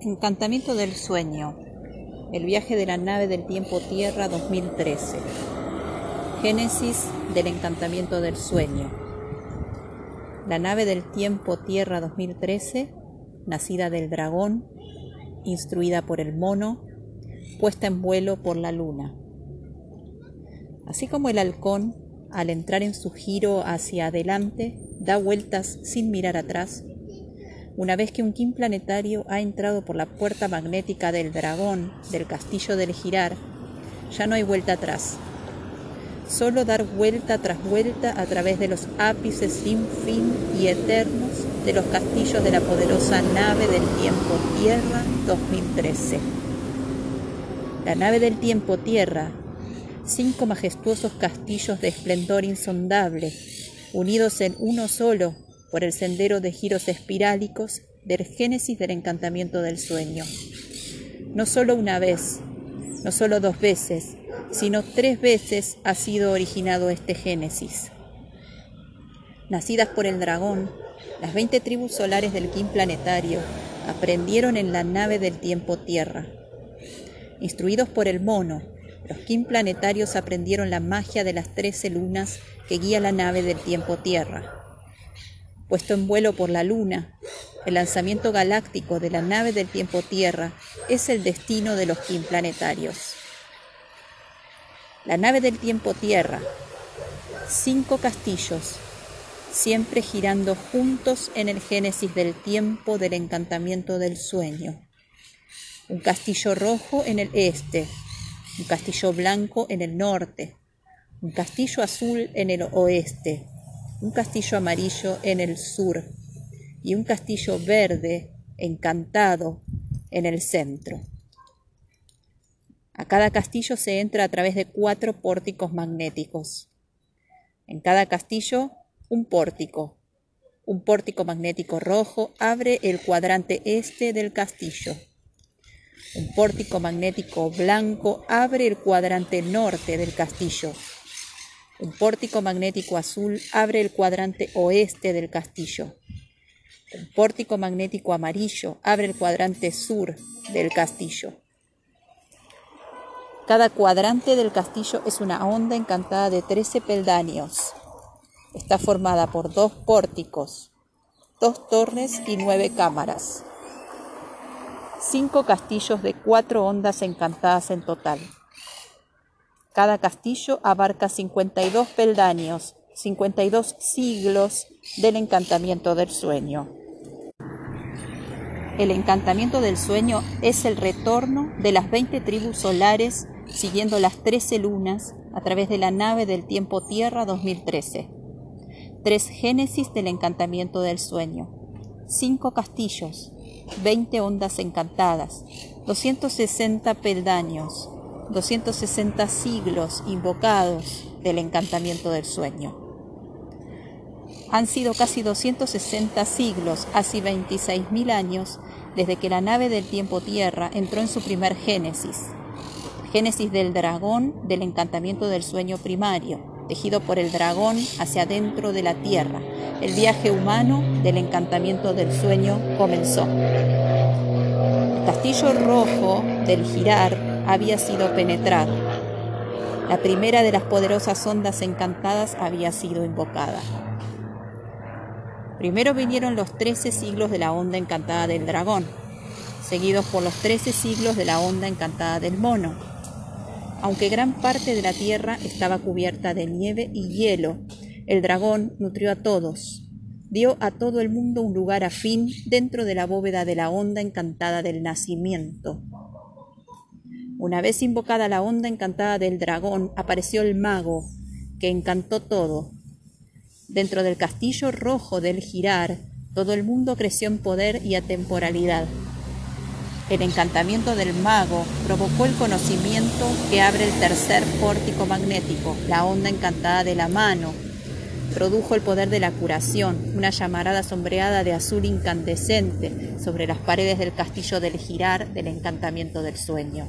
Encantamiento del sueño. El viaje de la nave del tiempo Tierra 2013. Génesis del encantamiento del sueño. La nave del tiempo Tierra 2013, nacida del dragón, instruida por el mono, puesta en vuelo por la luna. Así como el halcón, al entrar en su giro hacia adelante, da vueltas sin mirar atrás, una vez que un Kim planetario ha entrado por la puerta magnética del dragón del castillo del girar, ya no hay vuelta atrás. Solo dar vuelta tras vuelta a través de los ápices sin fin y eternos de los castillos de la poderosa nave del tiempo Tierra 2013. La nave del tiempo Tierra, cinco majestuosos castillos de esplendor insondable, unidos en uno solo por el sendero de giros espirálicos del génesis del encantamiento del sueño. No solo una vez, no solo dos veces, sino tres veces ha sido originado este génesis. Nacidas por el dragón, las veinte tribus solares del Kim planetario aprendieron en la nave del tiempo Tierra. Instruidos por el mono, los Kim planetarios aprendieron la magia de las trece lunas que guía la nave del tiempo Tierra puesto en vuelo por la Luna, el lanzamiento galáctico de la nave del tiempo Tierra es el destino de los Kim planetarios. La nave del tiempo Tierra, cinco castillos, siempre girando juntos en el génesis del tiempo del encantamiento del sueño. Un castillo rojo en el este, un castillo blanco en el norte, un castillo azul en el oeste, un castillo amarillo en el sur y un castillo verde encantado en el centro. A cada castillo se entra a través de cuatro pórticos magnéticos. En cada castillo, un pórtico. Un pórtico magnético rojo abre el cuadrante este del castillo. Un pórtico magnético blanco abre el cuadrante norte del castillo un pórtico magnético azul abre el cuadrante oeste del castillo. Un pórtico magnético amarillo abre el cuadrante sur del castillo. Cada cuadrante del castillo es una onda encantada de 13 peldaños. Está formada por dos pórticos, dos torres y nueve cámaras. Cinco castillos de cuatro ondas encantadas en total. Cada castillo abarca 52 peldaños, 52 siglos del encantamiento del sueño. El encantamiento del sueño es el retorno de las 20 tribus solares siguiendo las 13 lunas a través de la nave del tiempo Tierra 2013. Tres génesis del encantamiento del sueño. Cinco castillos, 20 ondas encantadas, 260 peldaños, 260 siglos invocados del encantamiento del sueño. Han sido casi 260 siglos, así 26.000 años, desde que la nave del tiempo tierra entró en su primer génesis, génesis del dragón del encantamiento del sueño primario, tejido por el dragón hacia adentro de la tierra. El viaje humano del encantamiento del sueño comenzó. El castillo rojo del girar había sido penetrado. La primera de las poderosas ondas encantadas había sido invocada. Primero vinieron los trece siglos de la onda encantada del dragón, seguidos por los trece siglos de la onda encantada del mono. Aunque gran parte de la tierra estaba cubierta de nieve y hielo, el dragón nutrió a todos, dio a todo el mundo un lugar afín dentro de la bóveda de la onda encantada del nacimiento, una vez invocada la onda encantada del dragón, apareció el mago, que encantó todo. Dentro del castillo rojo del girar, todo el mundo creció en poder y atemporalidad. El encantamiento del mago provocó el conocimiento que abre el tercer pórtico magnético, la onda encantada de la mano. Produjo el poder de la curación, una llamarada sombreada de azul incandescente sobre las paredes del castillo del girar del encantamiento del sueño.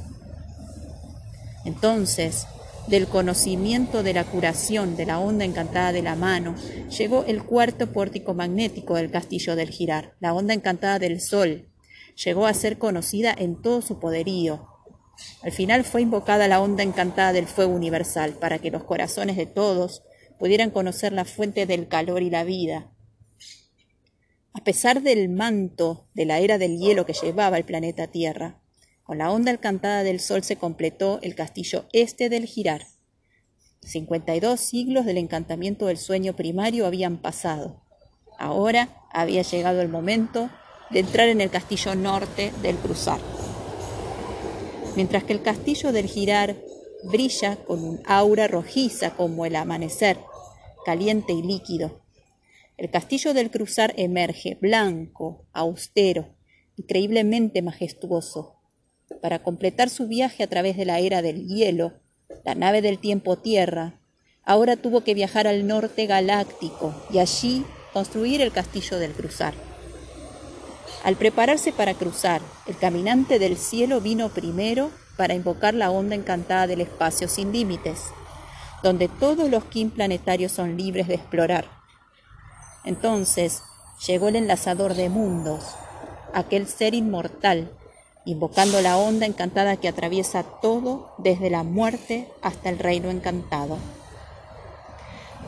Entonces, del conocimiento de la curación de la onda encantada de la mano, llegó el cuarto pórtico magnético del castillo del girar, la onda encantada del sol. llegó a ser conocida en todo su poderío. Al final fue invocada la onda encantada del fuego universal para que los corazones de todos pudieran conocer la fuente del calor y la vida. A pesar del manto de la era del hielo que llevaba el planeta Tierra, con la onda encantada del sol se completó el castillo este del girar. 52 siglos del encantamiento del sueño primario habían pasado. Ahora había llegado el momento de entrar en el castillo norte del cruzar. Mientras que el castillo del girar brilla con un aura rojiza como el amanecer, caliente y líquido. El castillo del cruzar emerge blanco, austero, increíblemente majestuoso. Para completar su viaje a través de la era del hielo, la nave del tiempo Tierra ahora tuvo que viajar al norte galáctico y allí construir el castillo del cruzar. Al prepararse para cruzar, el caminante del cielo vino primero para invocar la onda encantada del espacio sin límites, donde todos los Kim planetarios son libres de explorar. Entonces llegó el enlazador de mundos, aquel ser inmortal, invocando la onda encantada que atraviesa todo desde la muerte hasta el reino encantado.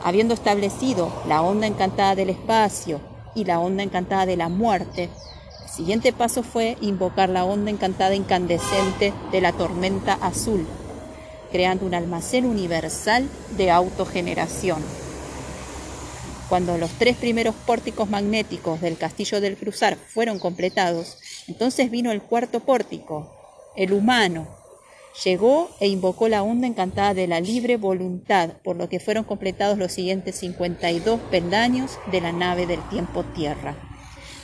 Habiendo establecido la onda encantada del espacio y la onda encantada de la muerte, el siguiente paso fue invocar la onda encantada incandescente de la tormenta azul, creando un almacén universal de autogeneración. Cuando los tres primeros pórticos magnéticos del castillo del cruzar fueron completados, entonces vino el cuarto pórtico, el humano, Llegó e invocó la onda encantada de la libre voluntad, por lo que fueron completados los siguientes 52 peldaños de la nave del tiempo tierra.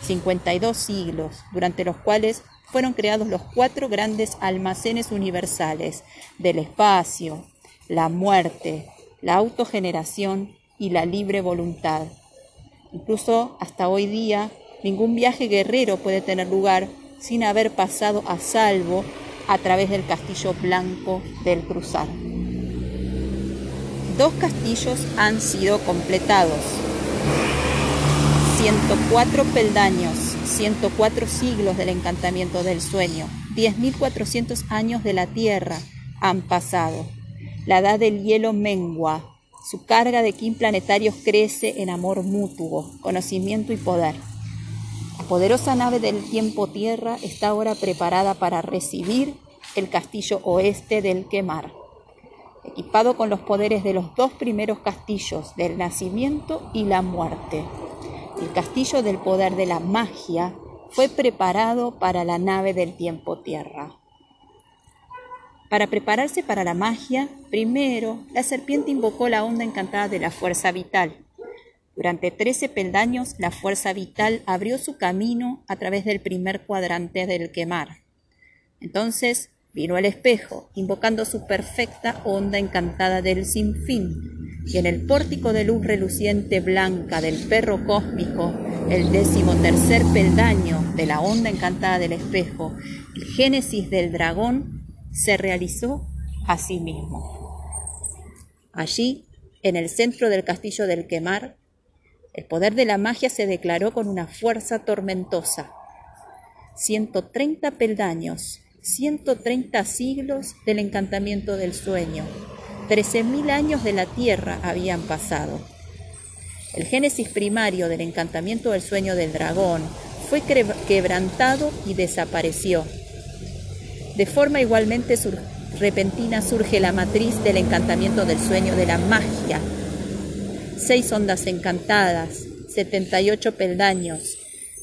52 siglos, durante los cuales fueron creados los cuatro grandes almacenes universales del espacio, la muerte, la autogeneración y la libre voluntad. Incluso hasta hoy día, ningún viaje guerrero puede tener lugar sin haber pasado a salvo a través del castillo blanco del Cruzar. Dos castillos han sido completados. 104 peldaños, 104 siglos del encantamiento del sueño, 10.400 años de la tierra han pasado. La edad del hielo mengua, su carga de kim planetarios crece en amor mutuo, conocimiento y poder. La poderosa nave del tiempo tierra está ahora preparada para recibir el castillo oeste del Quemar, equipado con los poderes de los dos primeros castillos del nacimiento y la muerte. El castillo del poder de la magia fue preparado para la nave del tiempo tierra. Para prepararse para la magia, primero la serpiente invocó la onda encantada de la fuerza vital, durante trece peldaños, la fuerza vital abrió su camino a través del primer cuadrante del quemar. Entonces vino el espejo, invocando su perfecta onda encantada del sinfín, y en el pórtico de luz reluciente blanca del perro cósmico, el décimo tercer peldaño de la onda encantada del espejo, el génesis del dragón, se realizó a sí mismo. Allí, en el centro del castillo del quemar, el poder de la magia se declaró con una fuerza tormentosa. 130 peldaños, 130 siglos del encantamiento del sueño, 13.000 años de la tierra habían pasado. El génesis primario del encantamiento del sueño del dragón fue quebrantado y desapareció. De forma igualmente repentina surge la matriz del encantamiento del sueño de la magia, seis ondas encantadas, 78 peldaños,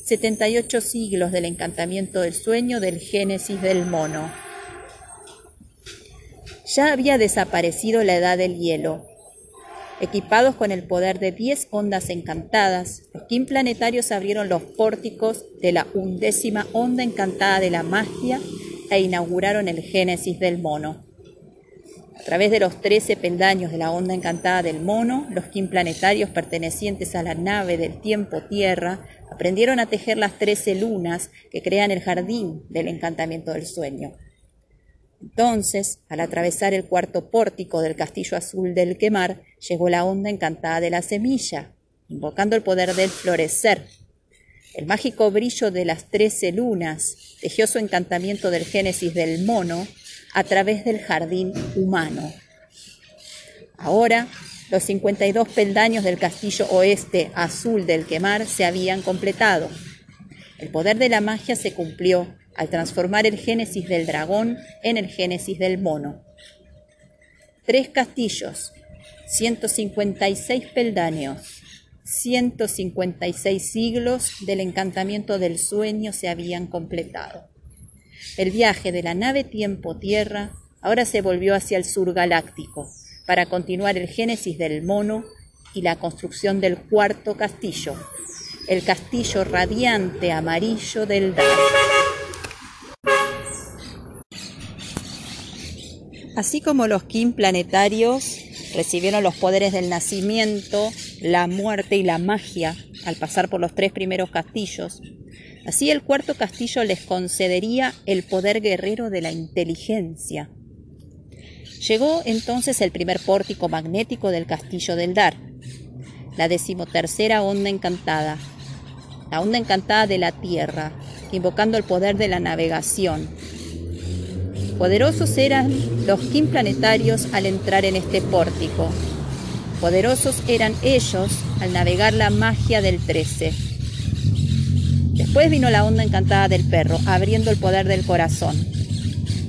78 siglos del encantamiento del sueño del génesis del mono. Ya había desaparecido la edad del hielo. Equipados con el poder de 10 ondas encantadas, los Kim planetarios abrieron los pórticos de la undécima onda encantada de la magia e inauguraron el génesis del mono. A través de los trece peldaños de la onda encantada del mono, los Kim planetarios pertenecientes a la nave del tiempo Tierra aprendieron a tejer las trece lunas que crean el jardín del encantamiento del sueño. Entonces, al atravesar el cuarto pórtico del castillo azul del quemar, llegó la onda encantada de la semilla, invocando el poder del florecer. El mágico brillo de las trece lunas tejió su encantamiento del Génesis del mono a través del jardín humano. Ahora, los 52 peldaños del castillo oeste azul del quemar se habían completado. El poder de la magia se cumplió al transformar el Génesis del dragón en el Génesis del mono. Tres castillos, 156 peldaños, 156 siglos del encantamiento del sueño se habían completado. El viaje de la nave tiempo-tierra ahora se volvió hacia el sur galáctico para continuar el génesis del mono y la construcción del cuarto castillo, el castillo radiante amarillo del Dar. Así como los Kim planetarios recibieron los poderes del nacimiento, la muerte y la magia al pasar por los tres primeros castillos. Así el cuarto castillo les concedería el poder guerrero de la inteligencia. Llegó entonces el primer pórtico magnético del castillo del Dar, la decimotercera onda encantada, la onda encantada de la Tierra, invocando el poder de la navegación. Poderosos eran los Kim planetarios al entrar en este pórtico, Poderosos eran ellos al navegar la magia del 13. Después vino la onda encantada del perro, abriendo el poder del corazón.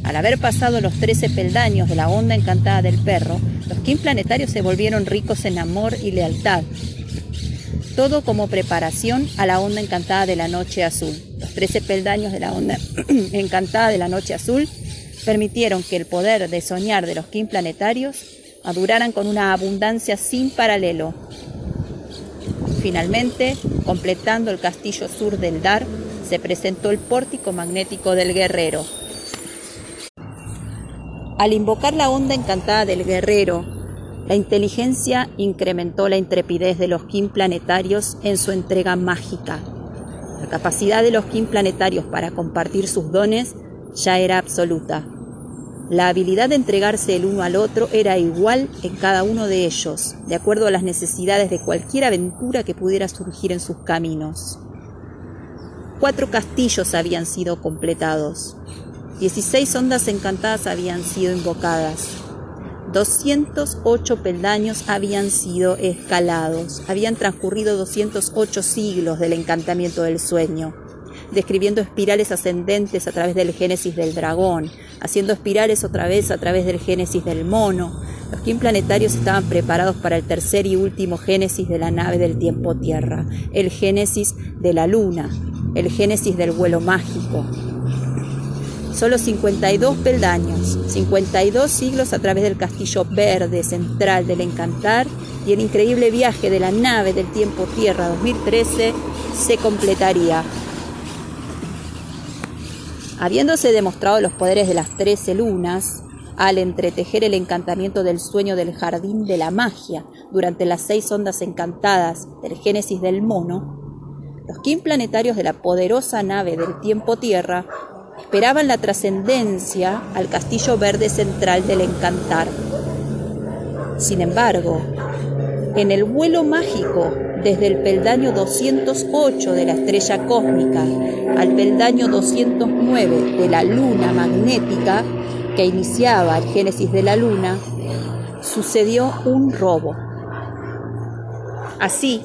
Al haber pasado los 13 peldaños de la onda encantada del perro, los Kim planetarios se volvieron ricos en amor y lealtad. Todo como preparación a la onda encantada de la noche azul. Los 13 peldaños de la onda encantada de la noche azul permitieron que el poder de soñar de los Kim planetarios maduraran con una abundancia sin paralelo. Finalmente, completando el castillo sur del Dar, se presentó el pórtico magnético del guerrero. Al invocar la onda encantada del guerrero, la inteligencia incrementó la intrepidez de los Kim planetarios en su entrega mágica. La capacidad de los Kim planetarios para compartir sus dones ya era absoluta. La habilidad de entregarse el uno al otro era igual en cada uno de ellos, de acuerdo a las necesidades de cualquier aventura que pudiera surgir en sus caminos. Cuatro castillos habían sido completados, dieciséis ondas encantadas habían sido invocadas, 208 peldaños habían sido escalados, habían transcurrido 208 siglos del encantamiento del sueño describiendo espirales ascendentes a través del génesis del dragón, haciendo espirales otra vez a través del génesis del mono. Los Kim planetarios estaban preparados para el tercer y último génesis de la nave del tiempo tierra, el génesis de la luna, el génesis del vuelo mágico. Solo 52 peldaños, 52 siglos a través del castillo verde central del encantar y el increíble viaje de la nave del tiempo tierra 2013 se completaría Habiéndose demostrado los poderes de las trece lunas, al entretejer el encantamiento del sueño del jardín de la magia durante las seis ondas encantadas del Génesis del mono, los Kim planetarios de la poderosa nave del tiempo tierra esperaban la trascendencia al castillo verde central del encantar. Sin embargo, en el vuelo mágico desde el peldaño 208 de la estrella cósmica al peldaño 209 de la luna magnética que iniciaba el génesis de la luna, sucedió un robo. Así,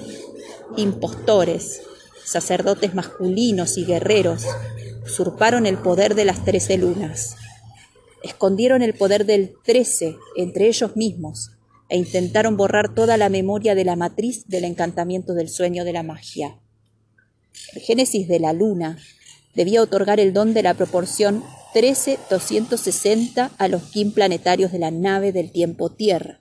impostores, sacerdotes masculinos y guerreros usurparon el poder de las trece lunas. Escondieron el poder del trece entre ellos mismos e intentaron borrar toda la memoria de la matriz del encantamiento del sueño de la magia. El Génesis de la Luna debía otorgar el don de la proporción 13-260 a los Kim planetarios de la nave del tiempo Tierra.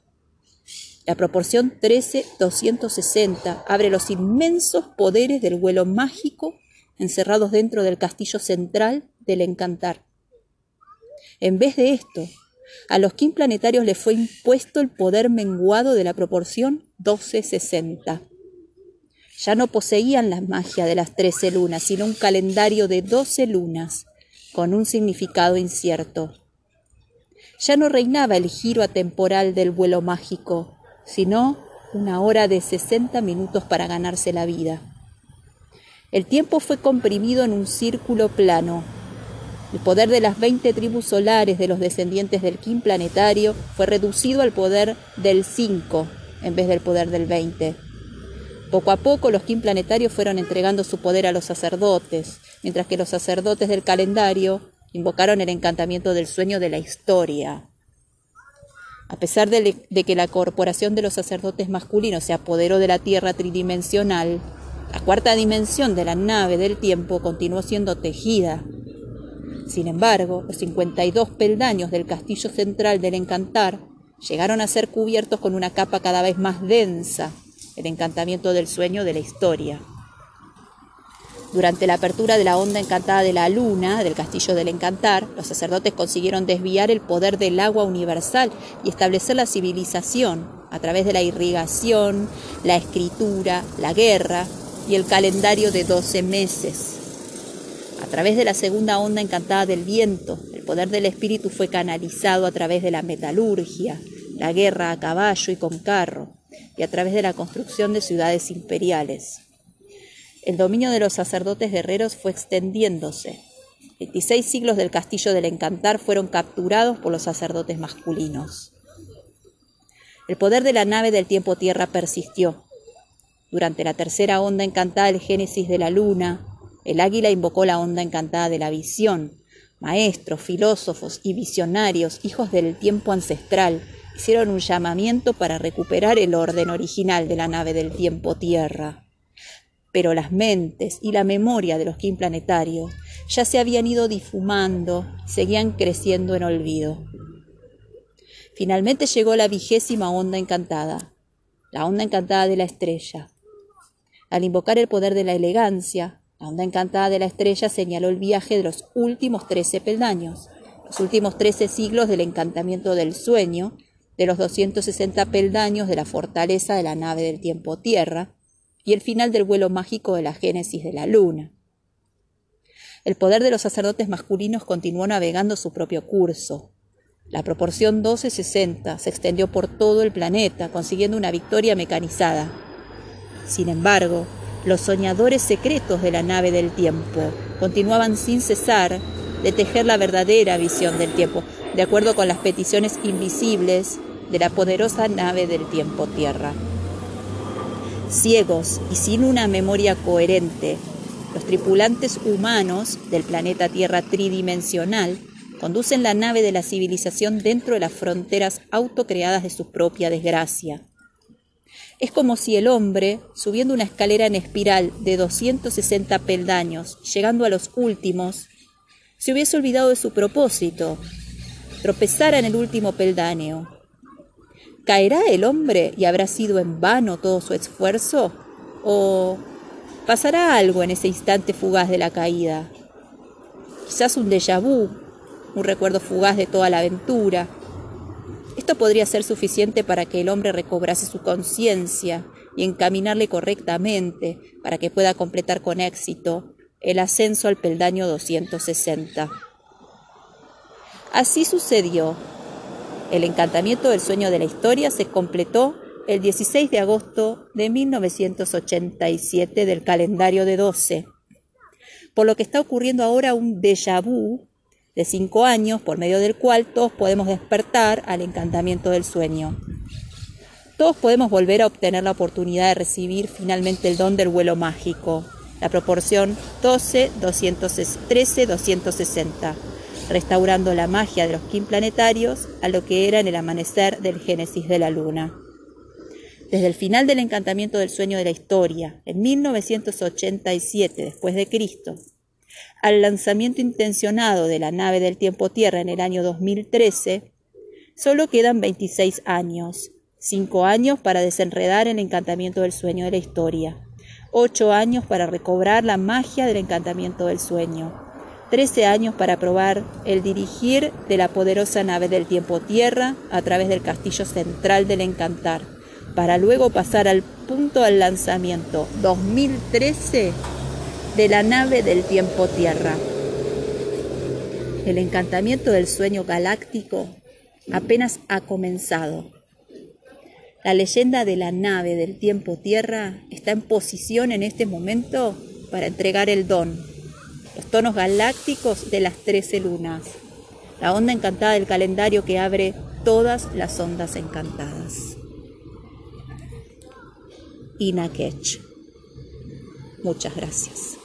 La proporción 13-260 abre los inmensos poderes del vuelo mágico encerrados dentro del castillo central del encantar. En vez de esto, a los Kim planetarios les fue impuesto el poder menguado de la proporción 1260. Ya no poseían la magia de las trece lunas, sino un calendario de doce lunas, con un significado incierto. Ya no reinaba el giro atemporal del vuelo mágico, sino una hora de sesenta minutos para ganarse la vida. El tiempo fue comprimido en un círculo plano. El poder de las 20 tribus solares de los descendientes del Kim planetario fue reducido al poder del 5 en vez del poder del 20. Poco a poco los Kim planetarios fueron entregando su poder a los sacerdotes, mientras que los sacerdotes del calendario invocaron el encantamiento del sueño de la historia. A pesar de, de, que la corporación de los sacerdotes masculinos se apoderó de la Tierra tridimensional, la cuarta dimensión de la nave del tiempo continuó siendo tejida. Sin embargo, los 52 peldaños del castillo central del encantar llegaron a ser cubiertos con una capa cada vez más densa, el encantamiento del sueño de la historia. Durante la apertura de la onda encantada de la luna, del castillo del encantar, los sacerdotes consiguieron desviar el poder del agua universal y establecer la civilización a través de la irrigación, la escritura, la guerra y el calendario de 12 meses. A través de la segunda onda encantada del viento, el poder del espíritu fue canalizado a través de la metalurgia, la guerra a caballo y con carro, y a través de la construcción de ciudades imperiales. El dominio de los sacerdotes guerreros fue extendiéndose. 26 siglos del castillo del encantar fueron capturados por los sacerdotes masculinos. El poder de la nave del tiempo tierra persistió, durante la tercera onda encantada del Génesis de la luna, el águila invocó la onda encantada de la visión. Maestros, filósofos y visionarios, hijos del tiempo ancestral, hicieron un llamamiento para recuperar el orden original de la nave del tiempo Tierra. Pero las mentes y la memoria de los Kim planetarios ya se habían ido difumando, seguían creciendo en olvido. Finalmente llegó la vigésima onda encantada, la onda encantada de la estrella, al invocar el poder de la elegancia, la onda encantada de la estrella señaló el viaje de los últimos trece peldaños, los últimos trece siglos del encantamiento del sueño, de los 260 peldaños de la fortaleza de la nave del tiempo tierra, y el final del vuelo mágico de la génesis de la luna. El poder de los sacerdotes masculinos continuó navegando su propio curso. La proporción 12-60 se extendió por todo el planeta, consiguiendo una victoria mecanizada, sin embargo, los soñadores secretos de la nave del tiempo continuaban sin cesar de tejer la verdadera visión del tiempo, de acuerdo con las peticiones invisibles de la poderosa nave del tiempo Tierra. Ciegos y sin una memoria coherente, los tripulantes humanos del planeta Tierra tridimensional conducen la nave de la civilización dentro de las fronteras autocreadas de su propia desgracia. Es como si el hombre, subiendo una escalera en espiral de 260 peldaños, llegando a los últimos, se hubiese olvidado de su propósito, tropezara en el último peldaño. ¿Caerá el hombre y habrá sido en vano todo su esfuerzo? ¿O pasará algo en ese instante fugaz de la caída? Quizás un déjà vu, un recuerdo fugaz de toda la aventura, esto podría ser suficiente para que el hombre recobrase su conciencia y encaminarle correctamente para que pueda completar con éxito el ascenso al peldaño 260. Así sucedió. El encantamiento del sueño de la historia se completó el 16 de agosto de 1987 del calendario de 12, por lo que está ocurriendo ahora un déjà vu de cinco años por medio del cual todos podemos despertar al encantamiento del sueño. Todos podemos volver a obtener la oportunidad de recibir finalmente el don del vuelo mágico, la proporción 12-13-260, restaurando la magia de los Kim planetarios a lo que era en el amanecer del Génesis de la Luna. Desde el final del encantamiento del sueño de la historia, en 1987 después de Cristo, al lanzamiento intencionado de la nave del tiempo Tierra en el año 2013, solo quedan 26 años, 5 años para desenredar el encantamiento del sueño de la historia, 8 años para recobrar la magia del encantamiento del sueño, 13 años para probar el dirigir de la poderosa nave del tiempo Tierra a través del castillo central del encantar, para luego pasar al punto del lanzamiento 2013 de la nave del tiempo Tierra. El encantamiento del sueño galáctico apenas ha comenzado. La leyenda de la nave del tiempo Tierra está en posición en este momento para entregar el don, los tonos galácticos de las trece lunas, la onda encantada del calendario que abre todas las ondas encantadas. Inakech. Muchas gracias.